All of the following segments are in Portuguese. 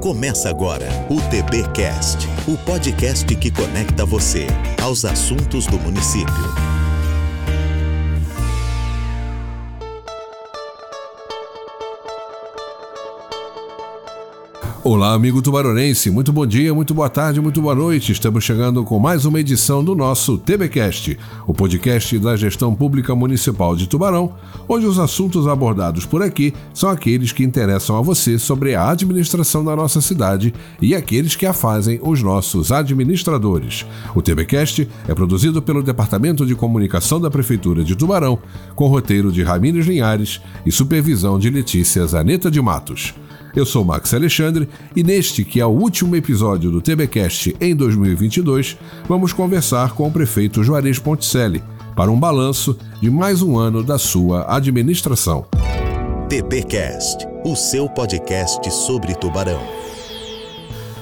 Começa agora o TBcast, o podcast que conecta você aos assuntos do município. Olá, amigo tubaronense. Muito bom dia, muito boa tarde, muito boa noite. Estamos chegando com mais uma edição do nosso TBcast, o podcast da Gestão Pública Municipal de Tubarão, onde os assuntos abordados por aqui são aqueles que interessam a você sobre a administração da nossa cidade e aqueles que a fazem os nossos administradores. O TBcast é produzido pelo Departamento de Comunicação da Prefeitura de Tubarão, com roteiro de Ramires Linhares e supervisão de Letícia Zaneta de Matos. Eu sou Max Alexandre e neste, que é o último episódio do TBcast em 2022, vamos conversar com o prefeito Juarez Ponticelli para um balanço de mais um ano da sua administração. TBcast, o seu podcast sobre Tubarão.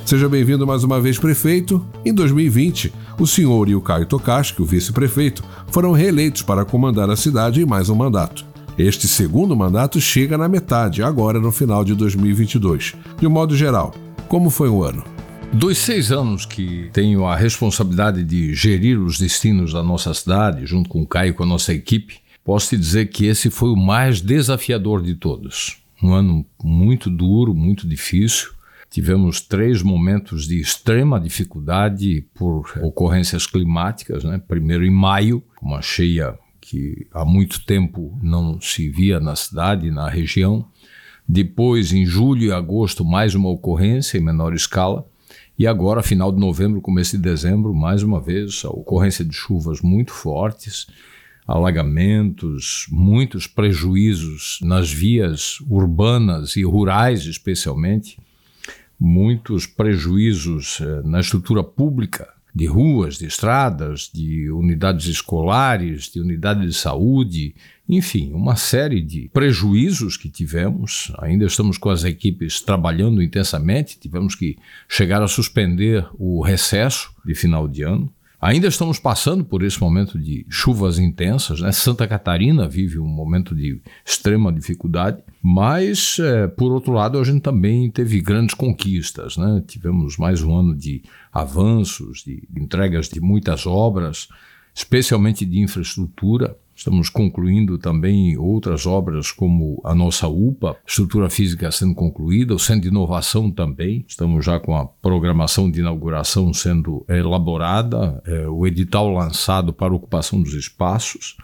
Seja bem-vindo mais uma vez, prefeito. Em 2020, o senhor e o Caio Tokashi, o vice-prefeito, foram reeleitos para comandar a cidade em mais um mandato. Este segundo mandato chega na metade, agora no final de 2022. De um modo geral, como foi o ano? Dos seis anos que tenho a responsabilidade de gerir os destinos da nossa cidade, junto com o Caio e com a nossa equipe, posso te dizer que esse foi o mais desafiador de todos. Um ano muito duro, muito difícil. Tivemos três momentos de extrema dificuldade por ocorrências climáticas. Né? Primeiro, em maio, uma cheia que há muito tempo não se via na cidade, na região. Depois, em julho e agosto, mais uma ocorrência em menor escala. E agora, final de novembro, começo de dezembro, mais uma vez, a ocorrência de chuvas muito fortes, alagamentos, muitos prejuízos nas vias urbanas e rurais, especialmente, muitos prejuízos eh, na estrutura pública de ruas, de estradas, de unidades escolares, de unidades de saúde, enfim, uma série de prejuízos que tivemos. Ainda estamos com as equipes trabalhando intensamente, tivemos que chegar a suspender o recesso de final de ano. Ainda estamos passando por esse momento de chuvas intensas, né? Santa Catarina vive um momento de extrema dificuldade, mas, é, por outro lado, a gente também teve grandes conquistas, né? Tivemos mais um ano de avanços, de entregas de muitas obras, especialmente de infraestrutura. Estamos concluindo também outras obras, como a nossa UPA, estrutura física sendo concluída, o Centro de Inovação também. Estamos já com a programação de inauguração sendo elaborada, é, o edital lançado para ocupação dos espaços.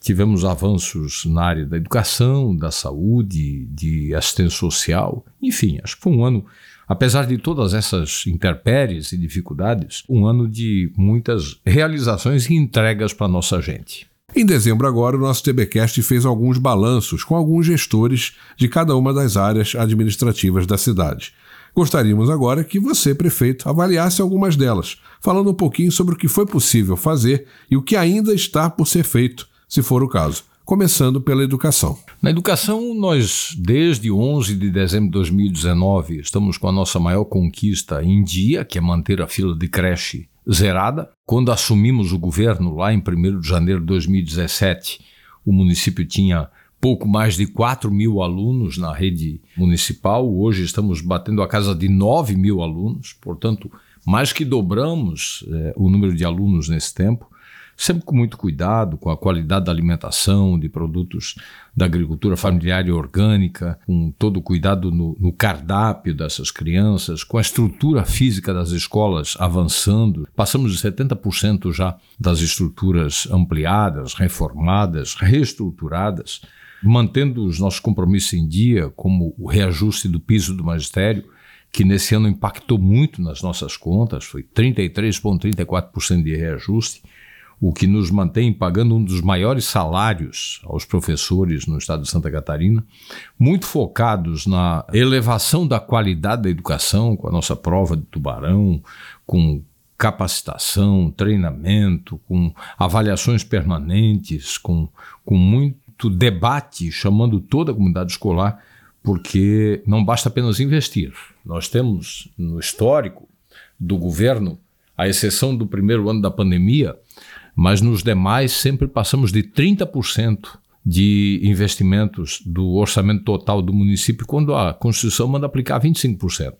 Tivemos avanços na área da educação, da saúde, de assistência social. Enfim, acho que foi um ano apesar de todas essas intempéries e dificuldades, um ano de muitas realizações e entregas para nossa gente. Em dezembro agora, o nosso TBcast fez alguns balanços com alguns gestores de cada uma das áreas administrativas da cidade. Gostaríamos agora que você, prefeito, avaliasse algumas delas, falando um pouquinho sobre o que foi possível fazer e o que ainda está por ser feito, se for o caso começando pela educação. Na educação, nós, desde 11 de dezembro de 2019, estamos com a nossa maior conquista em dia, que é manter a fila de creche zerada. Quando assumimos o governo, lá em 1 de janeiro de 2017, o município tinha pouco mais de 4 mil alunos na rede municipal. Hoje estamos batendo a casa de 9 mil alunos, portanto, mais que dobramos eh, o número de alunos nesse tempo sempre com muito cuidado com a qualidade da alimentação, de produtos da agricultura familiar e orgânica, com todo o cuidado no, no cardápio dessas crianças, com a estrutura física das escolas avançando. Passamos de 70% já das estruturas ampliadas, reformadas, reestruturadas, mantendo os nossos compromissos em dia, como o reajuste do piso do magistério, que nesse ano impactou muito nas nossas contas, foi 33,34% de reajuste o que nos mantém pagando um dos maiores salários aos professores no estado de Santa Catarina, muito focados na elevação da qualidade da educação, com a nossa prova de tubarão, com capacitação, treinamento, com avaliações permanentes, com, com muito debate, chamando toda a comunidade escolar, porque não basta apenas investir. Nós temos no histórico do governo, à exceção do primeiro ano da pandemia, mas nos demais sempre passamos de 30% de investimentos do orçamento total do município, quando a Constituição manda aplicar 25%.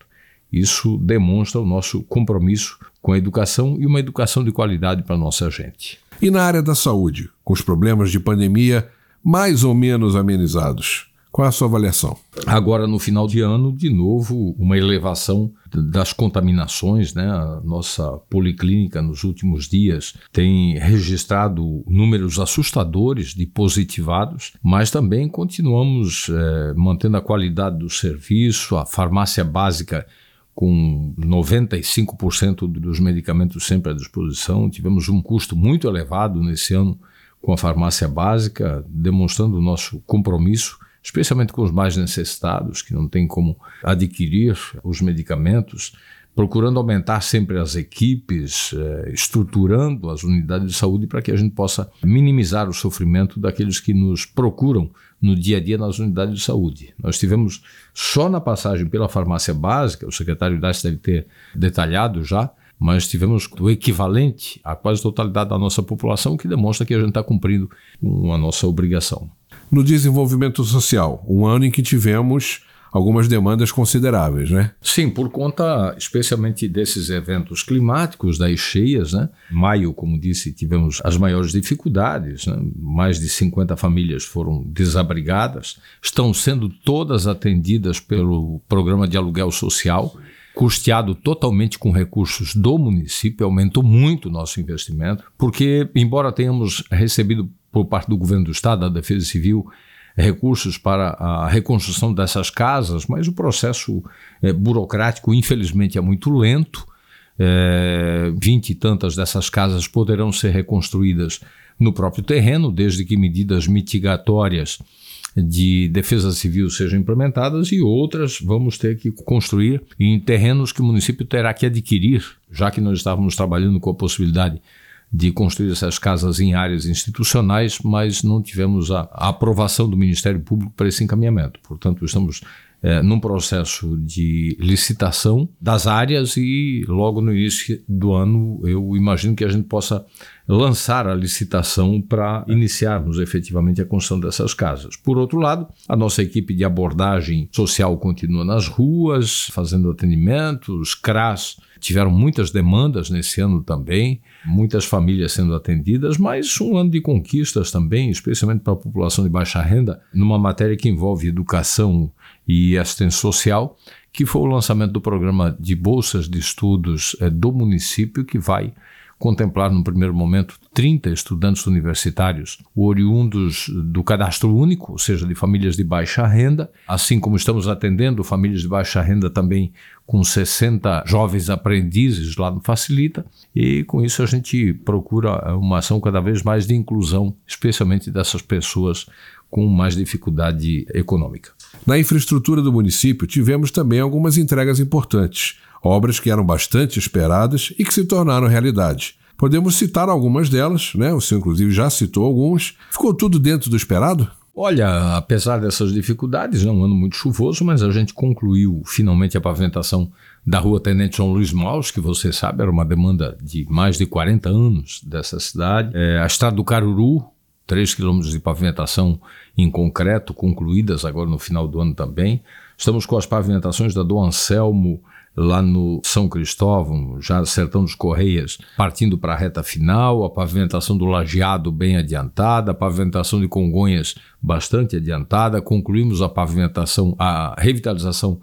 Isso demonstra o nosso compromisso com a educação e uma educação de qualidade para a nossa gente. E na área da saúde, com os problemas de pandemia mais ou menos amenizados? Qual é a sua avaliação? Agora, no final de ano, de novo, uma elevação das contaminações. Né? A nossa policlínica, nos últimos dias, tem registrado números assustadores de positivados, mas também continuamos é, mantendo a qualidade do serviço, a farmácia básica com 95% dos medicamentos sempre à disposição. Tivemos um custo muito elevado nesse ano com a farmácia básica, demonstrando o nosso compromisso especialmente com os mais necessitados, que não têm como adquirir os medicamentos, procurando aumentar sempre as equipes, eh, estruturando as unidades de saúde para que a gente possa minimizar o sofrimento daqueles que nos procuram no dia a dia nas unidades de saúde. Nós tivemos só na passagem pela farmácia básica, o secretário Dice deve ter detalhado já, mas tivemos o equivalente à quase totalidade da nossa população, que demonstra que a gente está cumprindo com a nossa obrigação no desenvolvimento social, um ano em que tivemos algumas demandas consideráveis, né? Sim, por conta especialmente desses eventos climáticos, das cheias, né? Maio, como disse, tivemos as maiores dificuldades, né? mais de 50 famílias foram desabrigadas, estão sendo todas atendidas pelo programa de aluguel social, custeado totalmente com recursos do município, aumentou muito o nosso investimento, porque embora tenhamos recebido por parte do governo do estado, da Defesa Civil, recursos para a reconstrução dessas casas, mas o processo é, burocrático, infelizmente, é muito lento. É, vinte e tantas dessas casas poderão ser reconstruídas no próprio terreno, desde que medidas mitigatórias de defesa civil sejam implementadas e outras vamos ter que construir em terrenos que o município terá que adquirir, já que nós estávamos trabalhando com a possibilidade de construir essas casas em áreas institucionais, mas não tivemos a, a aprovação do Ministério Público para esse encaminhamento. Portanto, estamos é, num processo de licitação das áreas e logo no início do ano eu imagino que a gente possa lançar a licitação para iniciarmos efetivamente a construção dessas casas. Por outro lado, a nossa equipe de abordagem social continua nas ruas, fazendo atendimentos, CRAS tiveram muitas demandas nesse ano também, muitas famílias sendo atendidas, mas um ano de conquistas também, especialmente para a população de baixa renda, numa matéria que envolve educação e assistência social, que foi o lançamento do programa de bolsas de estudos é, do município, que vai contemplar no primeiro momento 30 estudantes universitários oriundos do cadastro único, ou seja, de famílias de baixa renda, assim como estamos atendendo famílias de baixa renda também com 60 jovens aprendizes lá no Facilita, e com isso a gente procura uma ação cada vez mais de inclusão, especialmente dessas pessoas com mais dificuldade econômica. Na infraestrutura do município, tivemos também algumas entregas importantes obras que eram bastante esperadas e que se tornaram realidade. Podemos citar algumas delas, né? O senhor, inclusive, já citou alguns. Ficou tudo dentro do esperado? Olha, apesar dessas dificuldades, é um ano muito chuvoso, mas a gente concluiu finalmente a pavimentação da rua Tenente João Luiz Maus, que você sabe era uma demanda de mais de 40 anos dessa cidade. É, a estrada do Caruru, 3 quilômetros de pavimentação em concreto, concluídas agora no final do ano também. Estamos com as pavimentações da Dom Anselmo lá no São Cristóvão, já Sertão dos Correias, partindo para a reta final, a pavimentação do Lajeado bem adiantada, a pavimentação de Congonhas bastante adiantada, concluímos a pavimentação, a revitalização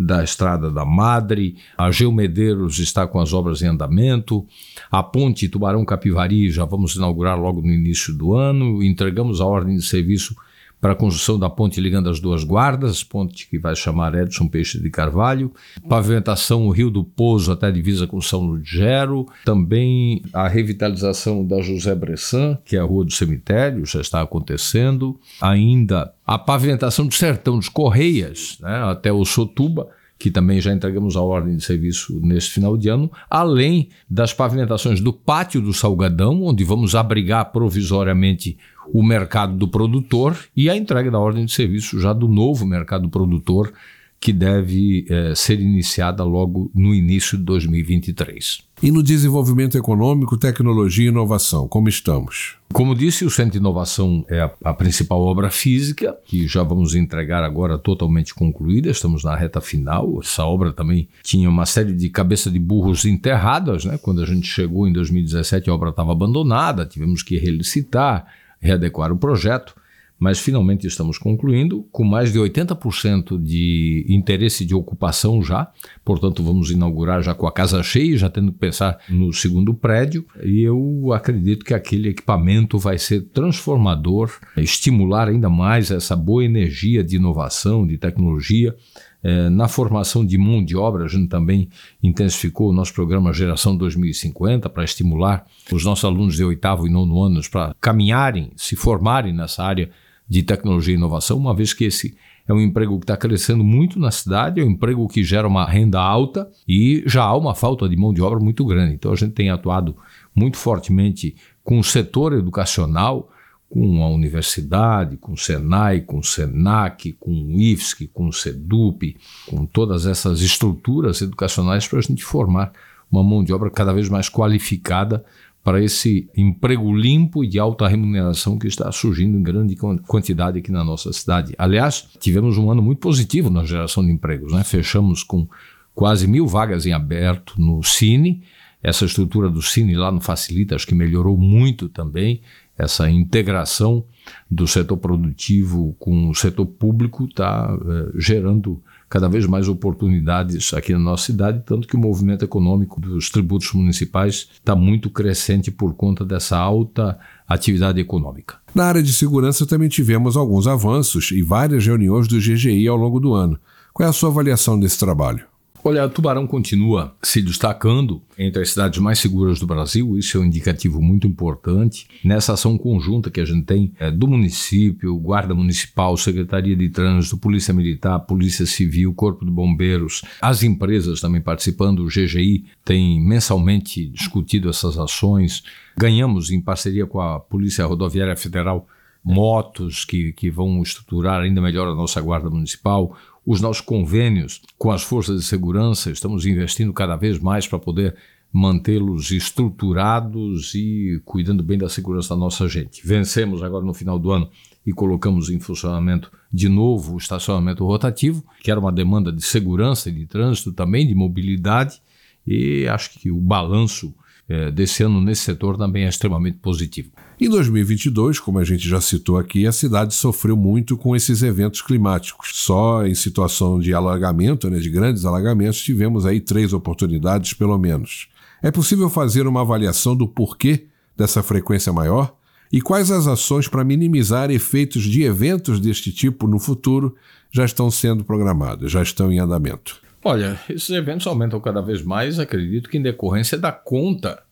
da Estrada da Madre, a Geomedeiros está com as obras em andamento, a ponte Tubarão Capivari já vamos inaugurar logo no início do ano, entregamos a ordem de serviço para a construção da ponte ligando as duas guardas, ponte que vai chamar Edson Peixe de Carvalho, pavimentação o Rio do Pouso até a divisa com São Lugero, também a revitalização da José Bressan, que é a Rua do Cemitério, já está acontecendo, ainda a pavimentação do Sertão dos Correias, né, até o Sotuba, que também já entregamos a ordem de serviço neste final de ano, além das pavimentações do Pátio do Salgadão, onde vamos abrigar provisoriamente o mercado do produtor e a entrega da ordem de serviço já do novo mercado produtor que deve é, ser iniciada logo no início de 2023. E no desenvolvimento econômico, tecnologia e inovação, como estamos? Como disse, o Centro de Inovação é a, a, principal obra física, que já vamos entregar agora totalmente concluída, estamos na reta final. Essa obra também tinha uma série de cabeça de burros enterradas, né? Quando a gente chegou em 2017, a obra estava abandonada, tivemos que relicitar, readequar o projeto mas finalmente estamos concluindo, com mais de 80% de interesse de ocupação já, portanto vamos inaugurar já com a casa cheia, já tendo que pensar no segundo prédio, e eu acredito que aquele equipamento vai ser transformador, estimular ainda mais essa boa energia de inovação, de tecnologia, é, na formação de mão de obra, a gente também intensificou o nosso programa Geração 2050 para estimular os nossos alunos de oitavo e nono anos para caminharem, se formarem nessa área de tecnologia e inovação, uma vez que esse é um emprego que está crescendo muito na cidade, é um emprego que gera uma renda alta e já há uma falta de mão de obra muito grande. Então a gente tem atuado muito fortemente com o setor educacional, com a universidade, com o Senai, com o Senac, com o IFSC, com o SEDUP, com todas essas estruturas educacionais para a gente formar uma mão de obra cada vez mais qualificada para esse emprego limpo e de alta remuneração que está surgindo em grande quantidade aqui na nossa cidade. Aliás, tivemos um ano muito positivo na geração de empregos. Né? Fechamos com quase mil vagas em aberto no Cine. Essa estrutura do Cine lá no Facilita, acho que melhorou muito também. Essa integração do setor produtivo com o setor público está é, gerando cada vez mais oportunidades aqui na nossa cidade, tanto que o movimento econômico dos tributos municipais está muito crescente por conta dessa alta atividade econômica. Na área de segurança também tivemos alguns avanços e várias reuniões do GGI ao longo do ano. Qual é a sua avaliação desse trabalho? Olha, Tubarão continua se destacando entre as cidades mais seguras do Brasil, isso é um indicativo muito importante. Nessa ação conjunta que a gente tem é, do município, Guarda Municipal, Secretaria de Trânsito, Polícia Militar, Polícia Civil, Corpo de Bombeiros, as empresas também participando, o GGI tem mensalmente discutido essas ações. Ganhamos, em parceria com a Polícia Rodoviária Federal, motos que, que vão estruturar ainda melhor a nossa Guarda Municipal os nossos convênios com as forças de segurança, estamos investindo cada vez mais para poder mantê-los estruturados e cuidando bem da segurança da nossa gente. Vencemos agora no final do ano e colocamos em funcionamento de novo o estacionamento rotativo, que era uma demanda de segurança e de trânsito também, de mobilidade, e acho que o balanço é, desse ano nesse setor também é extremamente positivo. Em 2022, como a gente já citou aqui, a cidade sofreu muito com esses eventos climáticos. Só em situação de alagamento, né, de grandes alagamentos, tivemos aí três oportunidades, pelo menos. É possível fazer uma avaliação do porquê dessa frequência maior? E quais as ações para minimizar efeitos de eventos deste tipo no futuro já estão sendo programadas, já estão em andamento? Olha, esses eventos aumentam cada vez mais, acredito que em decorrência da conta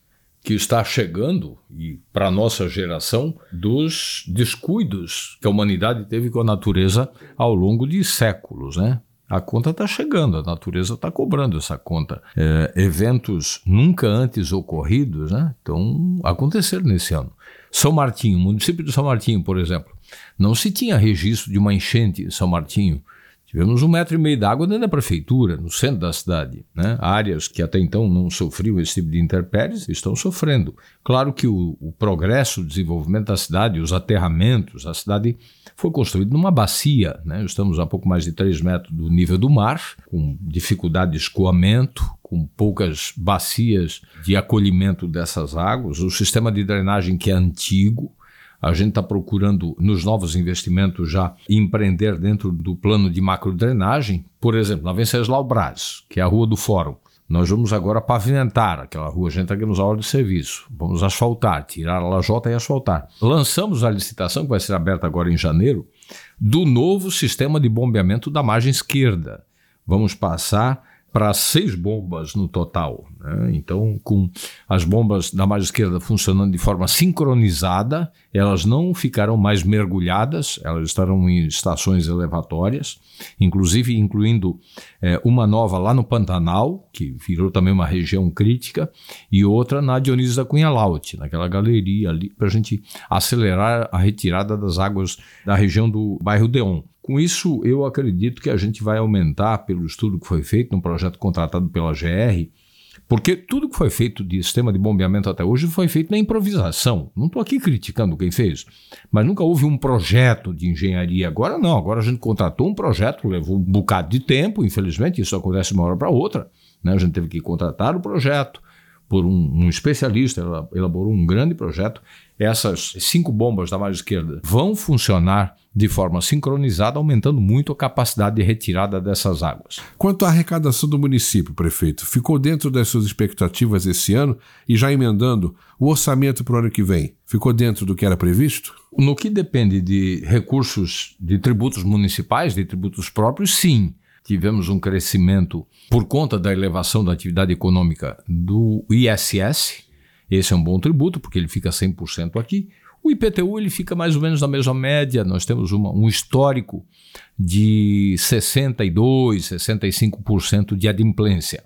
que está chegando, e para a nossa geração, dos descuidos que a humanidade teve com a natureza ao longo de séculos, né? A conta está chegando, a natureza está cobrando essa conta. É, eventos nunca antes ocorridos né, então aconteceram nesse ano. São Martinho, município de São Martinho, por exemplo, não se tinha registro de uma enchente em São Martinho Tivemos um metro e meio d'água dentro da prefeitura, no centro da cidade. Né? Áreas que até então não sofriam esse tipo de intempéries estão sofrendo. Claro que o, o progresso, o desenvolvimento da cidade, os aterramentos, a cidade foi construída numa bacia. Né? Estamos a pouco mais de 3 metros do nível do mar, com dificuldade de escoamento, com poucas bacias de acolhimento dessas águas. O sistema de drenagem que é antigo, a gente está procurando, nos novos investimentos, já empreender dentro do plano de macrodrenagem. Por exemplo, na Venceslau Braz, que é a rua do Fórum. Nós vamos agora pavimentar aquela rua, a gente está nos hora de serviço. Vamos asfaltar, tirar a lajota e asfaltar. Lançamos a licitação, que vai ser aberta agora em janeiro, do novo sistema de bombeamento da margem esquerda. Vamos passar para seis bombas no total. Né? Então, com as bombas da margem esquerda funcionando de forma sincronizada, elas não ficarão mais mergulhadas, elas estarão em estações elevatórias, inclusive incluindo é, uma nova lá no Pantanal, que virou também uma região crítica, e outra na Dionísio da Cunha Laut, naquela galeria ali, para a gente acelerar a retirada das águas da região do bairro Deon Com isso, eu acredito que a gente vai aumentar, pelo estudo que foi feito no projeto contratado pela GR, porque tudo que foi feito de sistema de bombeamento até hoje foi feito na improvisação. Não estou aqui criticando quem fez, mas nunca houve um projeto de engenharia. Agora não, agora a gente contratou um projeto, levou um bocado de tempo, infelizmente, isso acontece de uma hora para outra. Né? A gente teve que contratar o projeto por um, um especialista, elaborou um grande projeto essas cinco bombas da margem esquerda vão funcionar de forma sincronizada, aumentando muito a capacidade de retirada dessas águas. Quanto à arrecadação do município, prefeito, ficou dentro das suas expectativas esse ano e já emendando o orçamento para o ano que vem? Ficou dentro do que era previsto? No que depende de recursos de tributos municipais, de tributos próprios, sim tivemos um crescimento por conta da elevação da atividade econômica do ISS, esse é um bom tributo, porque ele fica 100% aqui. O IPTU ele fica mais ou menos na mesma média. Nós temos uma, um histórico de 62%, 65% de adimplência.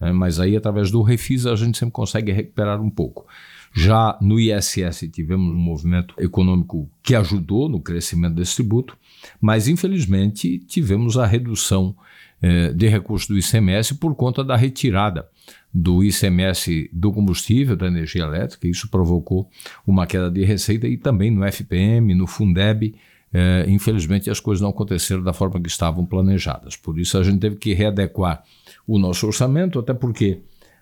Né? Mas aí, através do Refis, a gente sempre consegue recuperar um pouco. Já no ISS tivemos um movimento econômico que ajudou no crescimento desse tributo, mas infelizmente tivemos a redução eh, de recursos do ICMS por conta da retirada do ICMS do combustível, da energia elétrica, isso provocou uma queda de receita e também no FPM, no Fundeb, é, infelizmente as coisas não aconteceram da forma que estavam planejadas. Por isso a gente teve que readequar o nosso orçamento, até porque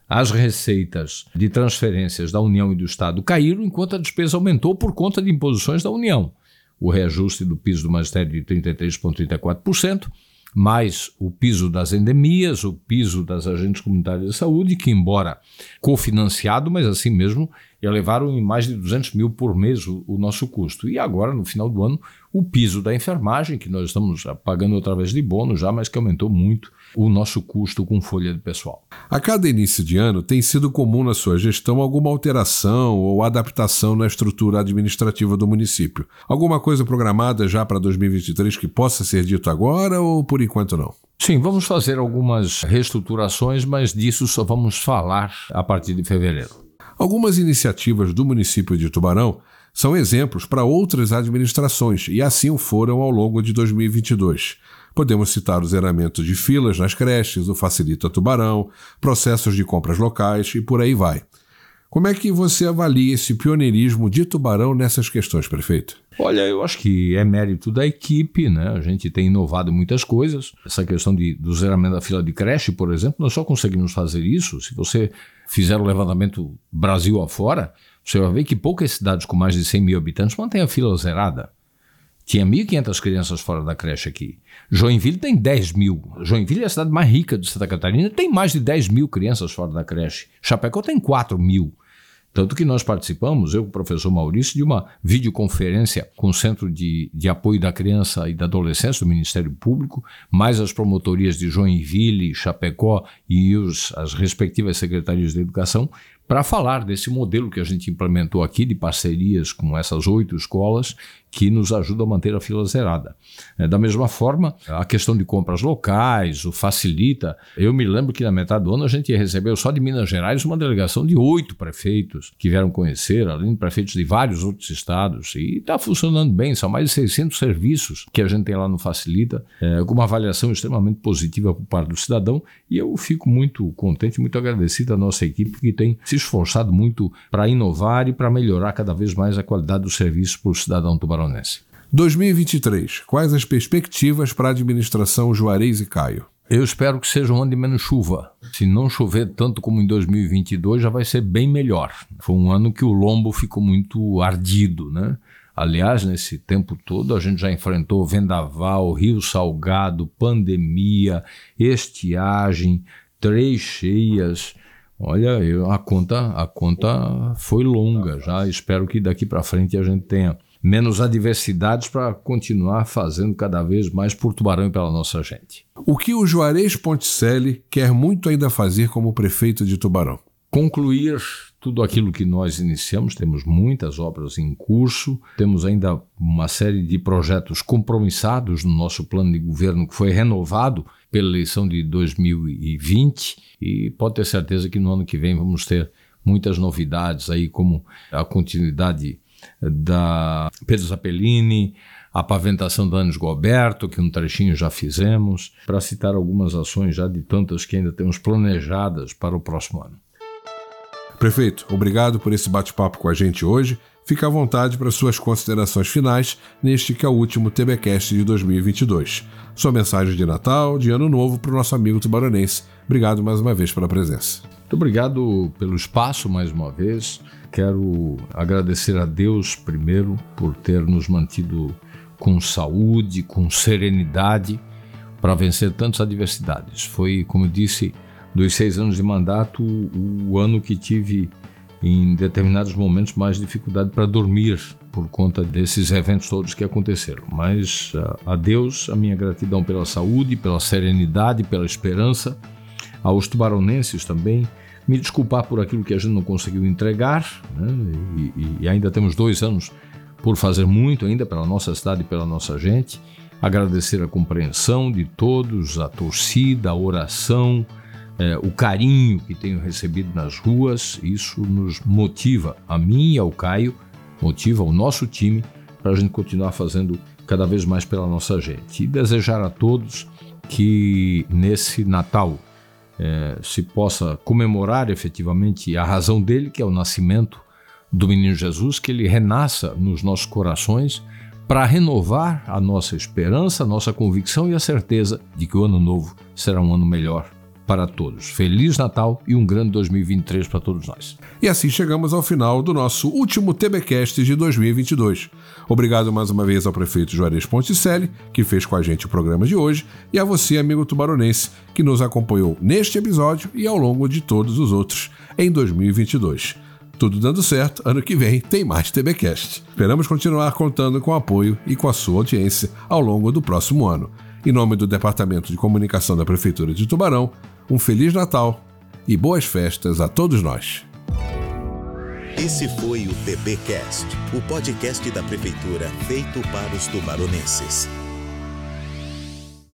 as receitas de transferências da União e do Estado caíram enquanto a despesa aumentou por conta de imposições da União. O reajuste do piso do magistério de 33,34%, mais o piso das endemias, o piso das agentes comunitárias de saúde, que, embora cofinanciado, mas assim mesmo elevaram em mais de 200 mil por mês o, o, nosso custo. E agora, no final do ano, o piso da enfermagem, que nós estamos pagando através de bônus já, mas que aumentou muito o nosso custo com folha de pessoal. A cada início de ano tem sido comum na sua gestão alguma alteração ou adaptação na estrutura administrativa do município. Alguma coisa programada já para 2023 que possa ser dito agora ou por enquanto não? Sim, vamos fazer algumas reestruturações, mas disso só vamos falar a partir de fevereiro. Algumas iniciativas do município de Tubarão são exemplos para outras administrações e assim foram ao longo de 2022. Podemos citar o zeramento de filas nas creches, o Facilita Tubarão, processos de compras locais e por aí vai. Como é que você avalia esse pioneirismo de Tubarão nessas questões, prefeito? Olha, eu acho que é mérito da equipe, né? A gente tem inovado muitas coisas. Essa questão de, do zeramento da fila de creche, por exemplo, nós só conseguimos fazer isso se você fizer o levantamento Brasil afora. Você vai ver que poucas cidades com mais de 100 mil habitantes mantêm a fila zerada. Tinha 1.500 crianças fora da creche aqui. Joinville tem 10 mil. Joinville é a cidade mais rica de Santa Catarina, tem mais de 10 mil crianças fora da creche. Chapecó tem 4 mil. Tanto que nós participamos, eu e o professor Maurício, de uma videoconferência com o Centro de, de Apoio da Criança e da Adolescência do Ministério Público, mais as promotorias de Joinville, Chapecó e os, as respectivas secretarias de educação, para falar desse modelo que a gente implementou aqui de parcerias com essas oito escolas que nos ajuda a manter a fila zerada. É, da mesma forma, a questão de compras locais, o facilita. Eu me lembro que na metade do ano a gente recebeu só de Minas Gerais uma delegação de oito prefeitos que vieram conhecer, além de prefeitos de vários outros estados. E está funcionando bem, são mais de 600 serviços que a gente tem lá no Facilita, é, com uma avaliação extremamente positiva por parte do cidadão. E eu fico muito contente, muito agradecido à nossa equipe que tem se esforçado muito para inovar e para melhorar cada vez mais a qualidade do serviço para o cidadão tubaronense. 2023. Quais as perspectivas para a administração Juarez e Caio? Eu espero que seja um ano de menos chuva. Se não chover tanto como em 2022, já vai ser bem melhor. Foi um ano que o lombo ficou muito ardido, né? Aliás, nesse tempo todo, a gente já enfrentou vendaval, rio salgado, pandemia, estiagem, três cheias. Olha, eu, a conta a conta foi longa já. Espero que daqui para frente a gente tenha menos adversidades para continuar fazendo cada vez mais por Tubarão e pela nossa gente. O que o Juarez Ponticelli quer muito ainda fazer como prefeito de Tubarão? Concluir tudo aquilo que nós iniciamos, temos muitas obras em curso, temos ainda uma série de projetos compromissados no nosso plano de governo que foi renovado pela eleição de 2020 e pode ter certeza que no ano que vem vamos ter muitas novidades aí como a continuidade da Pedro Zappellini, a paventação da Anos Goberto, que um trechinho já fizemos, para citar algumas ações já de tantas que ainda temos planejadas para o próximo ano. Prefeito, obrigado por esse bate-papo com a gente hoje. Fique à vontade para suas considerações finais neste que é o último TBcast de 2022. Sua mensagem de Natal, de Ano Novo para o nosso amigo tubaronense. Obrigado mais uma vez pela presença. Muito obrigado pelo espaço mais uma vez. Quero agradecer a Deus primeiro por ter nos mantido com saúde, com serenidade para vencer tantas adversidades. Foi, como eu disse, dos seis anos de mandato, o ano que tive em determinados momentos mais dificuldade para dormir por conta desses eventos todos que aconteceram. Mas a Deus a minha gratidão pela saúde, pela serenidade, pela esperança, aos tubaronenses também, me desculpar por aquilo que a gente não conseguiu entregar, né? e, e ainda temos dois anos por fazer muito ainda pela nossa cidade e pela nossa gente. Agradecer a compreensão de todos, a torcida, a oração, é, o carinho que tenho recebido nas ruas. Isso nos motiva, a mim e ao Caio, motiva o nosso time para a gente continuar fazendo cada vez mais pela nossa gente. E desejar a todos que nesse Natal é, se possa comemorar efetivamente a razão dele, que é o nascimento do menino Jesus, que ele renasça nos nossos corações para renovar a nossa esperança, a nossa convicção e a certeza de que o ano novo será um ano melhor para todos. Feliz Natal e um grande 2023 para todos nós. E assim chegamos ao final do nosso último TBcast de 2022. Obrigado mais uma vez ao prefeito Juarez Ponticelli, que fez com a gente o programa de hoje, e a você, amigo tubaronense, que nos acompanhou neste episódio e ao longo de todos os outros em 2022. Tudo dando certo, ano que vem tem mais TBcast. Esperamos continuar contando com o apoio e com a sua audiência ao longo do próximo ano. Em nome do Departamento de Comunicação da Prefeitura de Tubarão, um Feliz Natal e boas festas a todos nós. Esse foi o TBcast, o podcast da Prefeitura feito para os tubaronenses.